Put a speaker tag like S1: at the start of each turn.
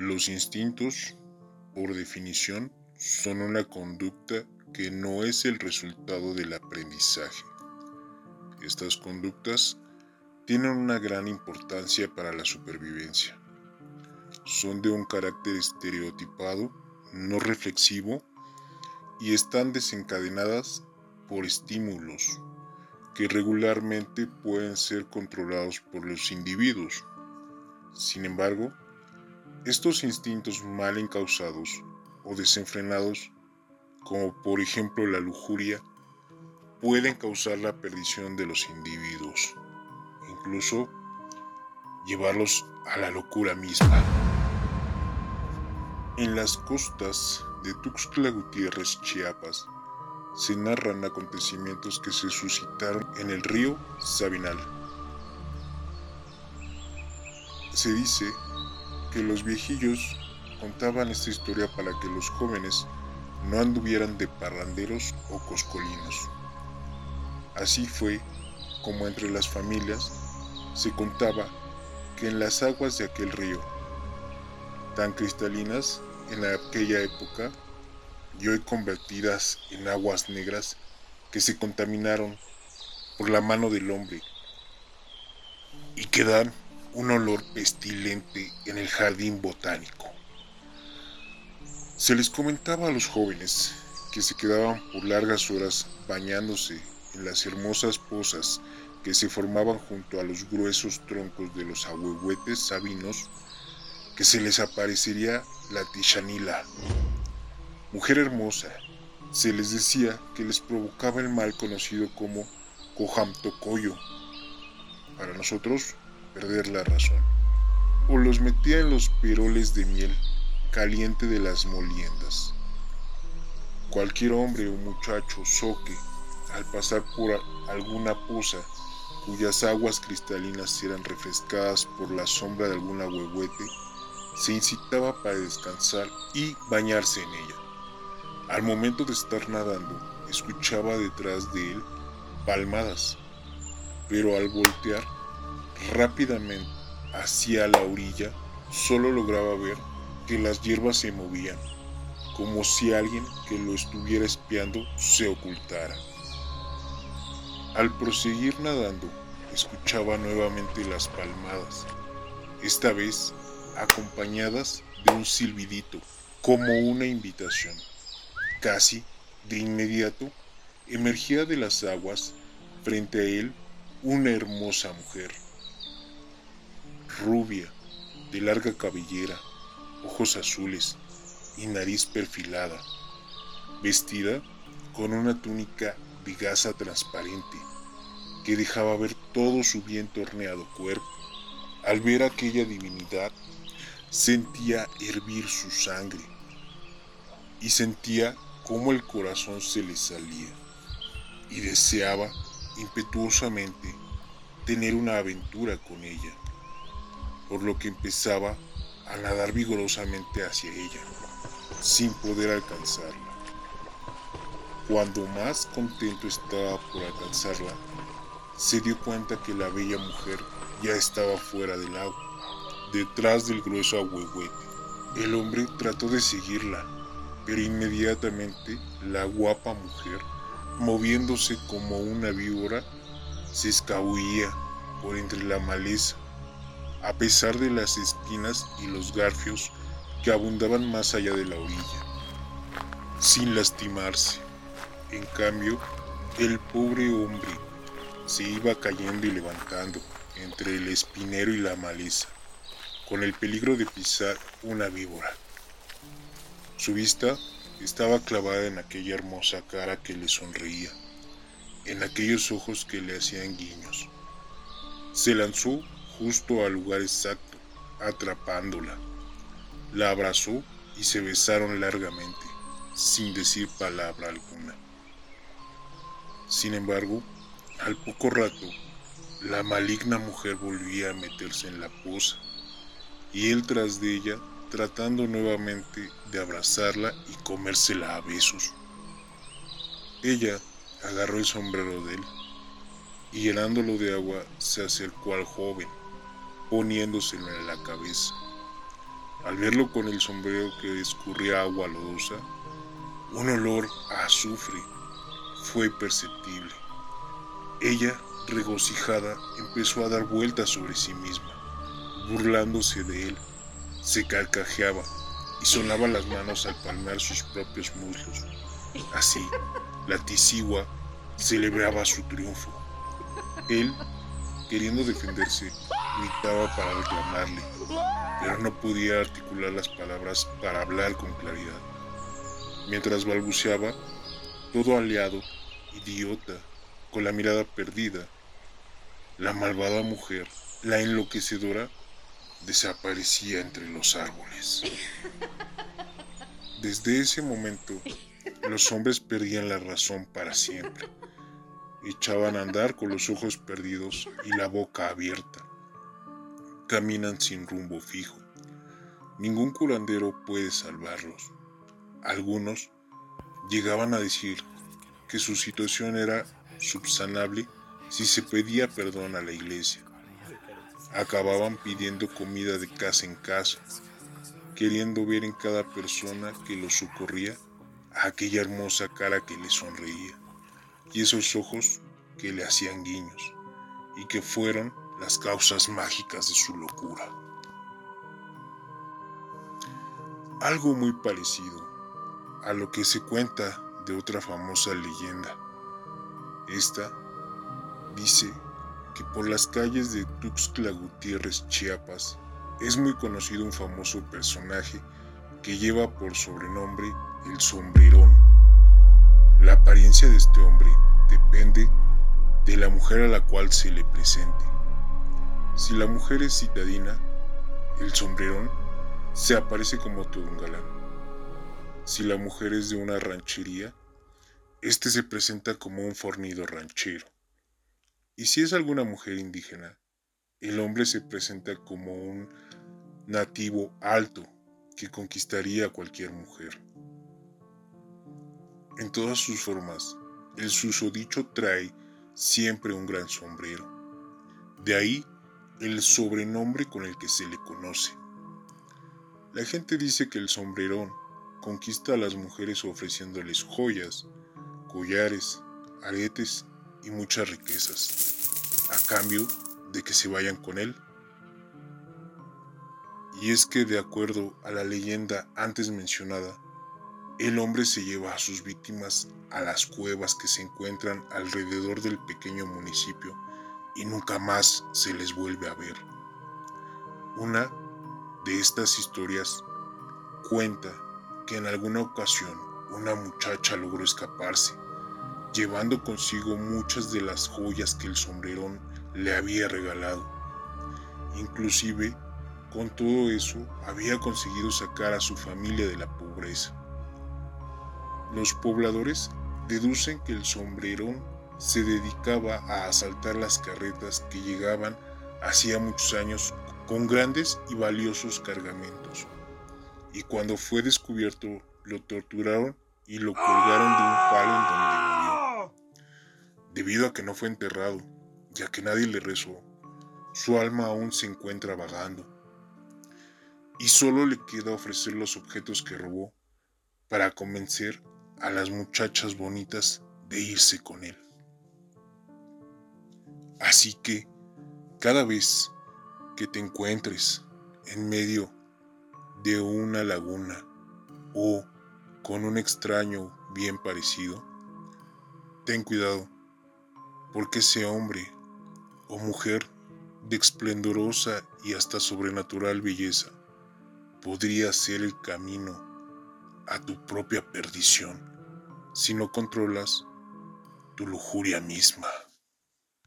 S1: Los instintos, por definición, son una conducta que no es el resultado del aprendizaje. Estas conductas tienen una gran importancia para la supervivencia. Son de un carácter estereotipado, no reflexivo, y están desencadenadas por estímulos que regularmente pueden ser controlados por los individuos. Sin embargo, estos instintos mal encausados o desenfrenados, como por ejemplo la lujuria, pueden causar la perdición de los individuos, incluso llevarlos a la locura misma. En las costas de Tuxtla Gutiérrez, Chiapas, se narran acontecimientos que se suscitaron en el río Sabinal. Se dice los viejillos contaban esta historia para que los jóvenes no anduvieran de parranderos o coscolinos. Así fue como entre las familias se contaba que en las aguas de aquel río, tan cristalinas en aquella época y hoy convertidas en aguas negras que se contaminaron por la mano del hombre y que dan un olor pestilente en el jardín botánico. Se les comentaba a los jóvenes que se quedaban por largas horas bañándose en las hermosas pozas que se formaban junto a los gruesos troncos de los ahuehuetes sabinos, que se les aparecería la Tishanila, mujer hermosa. Se les decía que les provocaba el mal conocido como Tocoyo. Para nosotros, perder la razón. O los metía en los peroles de miel caliente de las moliendas. Cualquier hombre o muchacho soque al pasar por alguna poza cuyas aguas cristalinas eran refrescadas por la sombra de algún huehuete, se incitaba para descansar y bañarse en ella. Al momento de estar nadando, escuchaba detrás de él palmadas, pero al voltear rápidamente hacia la orilla, solo lograba ver que las hierbas se movían, como si alguien que lo estuviera espiando se ocultara. Al proseguir nadando, escuchaba nuevamente las palmadas, esta vez acompañadas de un silbidito, como una invitación. Casi de inmediato emergía de las aguas frente a él una hermosa mujer rubia, de larga cabellera, ojos azules y nariz perfilada, vestida con una túnica de gasa transparente que dejaba ver todo su bien torneado cuerpo. Al ver aquella divinidad, sentía hervir su sangre y sentía cómo el corazón se le salía y deseaba impetuosamente tener una aventura con ella por lo que empezaba a nadar vigorosamente hacia ella, sin poder alcanzarla. Cuando más contento estaba por alcanzarla, se dio cuenta que la bella mujer ya estaba fuera del agua, detrás del grueso ahuehuete. El hombre trató de seguirla, pero inmediatamente la guapa mujer, moviéndose como una víbora, se escabullía por entre la maleza a pesar de las espinas y los garfios que abundaban más allá de la orilla, sin lastimarse. En cambio, el pobre hombre se iba cayendo y levantando entre el espinero y la maleza, con el peligro de pisar una víbora. Su vista estaba clavada en aquella hermosa cara que le sonreía, en aquellos ojos que le hacían guiños. Se lanzó justo al lugar exacto, atrapándola. La abrazó y se besaron largamente, sin decir palabra alguna. Sin embargo, al poco rato, la maligna mujer volvía a meterse en la poza, y él tras de ella, tratando nuevamente de abrazarla y comérsela a besos. Ella agarró el sombrero de él y llenándolo de agua se acercó al joven poniéndoselo en la cabeza. Al verlo con el sombrero que escurría agua lodosa, un olor a azufre fue perceptible. Ella, regocijada, empezó a dar vueltas sobre sí misma, burlándose de él. Se carcajeaba y sonaba las manos al palmar sus propios muslos. Así, la tisigua celebraba su triunfo. Él, queriendo defenderse, gritaba para reclamarle, pero no podía articular las palabras para hablar con claridad. Mientras balbuceaba, todo aliado, idiota, con la mirada perdida, la malvada mujer, la enloquecedora, desaparecía entre los árboles. Desde ese momento, los hombres perdían la razón para siempre. Echaban a andar con los ojos perdidos y la boca abierta. Caminan sin rumbo fijo. Ningún curandero puede salvarlos. Algunos llegaban a decir que su situación era subsanable si se pedía perdón a la iglesia. Acababan pidiendo comida de casa en casa, queriendo ver en cada persona que los socorría aquella hermosa cara que le sonreía y esos ojos que le hacían guiños y que fueron las causas mágicas de su locura. Algo muy parecido a lo que se cuenta de otra famosa leyenda. Esta dice que por las calles de Tuxtla Gutiérrez, Chiapas, es muy conocido un famoso personaje que lleva por sobrenombre el sombrerón. La apariencia de este hombre depende de la mujer a la cual se le presente. Si la mujer es citadina, el sombrerón se aparece como todo un galán. Si la mujer es de una ranchería, este se presenta como un fornido ranchero. Y si es alguna mujer indígena, el hombre se presenta como un nativo alto que conquistaría a cualquier mujer. En todas sus formas, el susodicho trae siempre un gran sombrero. De ahí el sobrenombre con el que se le conoce. La gente dice que el sombrerón conquista a las mujeres ofreciéndoles joyas, collares, aretes y muchas riquezas, a cambio de que se vayan con él. Y es que de acuerdo a la leyenda antes mencionada, el hombre se lleva a sus víctimas a las cuevas que se encuentran alrededor del pequeño municipio y nunca más se les vuelve a ver. Una de estas historias cuenta que en alguna ocasión una muchacha logró escaparse, llevando consigo muchas de las joyas que el sombrerón le había regalado. Inclusive, con todo eso, había conseguido sacar a su familia de la pobreza. Los pobladores deducen que el sombrerón se dedicaba a asaltar las carretas que llegaban hacía muchos años con grandes y valiosos cargamentos. Y cuando fue descubierto, lo torturaron y lo colgaron de un palo en donde murió. Debido a que no fue enterrado, ya que nadie le rezó, su alma aún se encuentra vagando. Y solo le queda ofrecer los objetos que robó para convencer a las muchachas bonitas de irse con él. Así que, cada vez que te encuentres en medio de una laguna o con un extraño bien parecido, ten cuidado, porque ese hombre o mujer de esplendorosa y hasta sobrenatural belleza podría ser el camino a tu propia perdición si no controlas tu lujuria misma.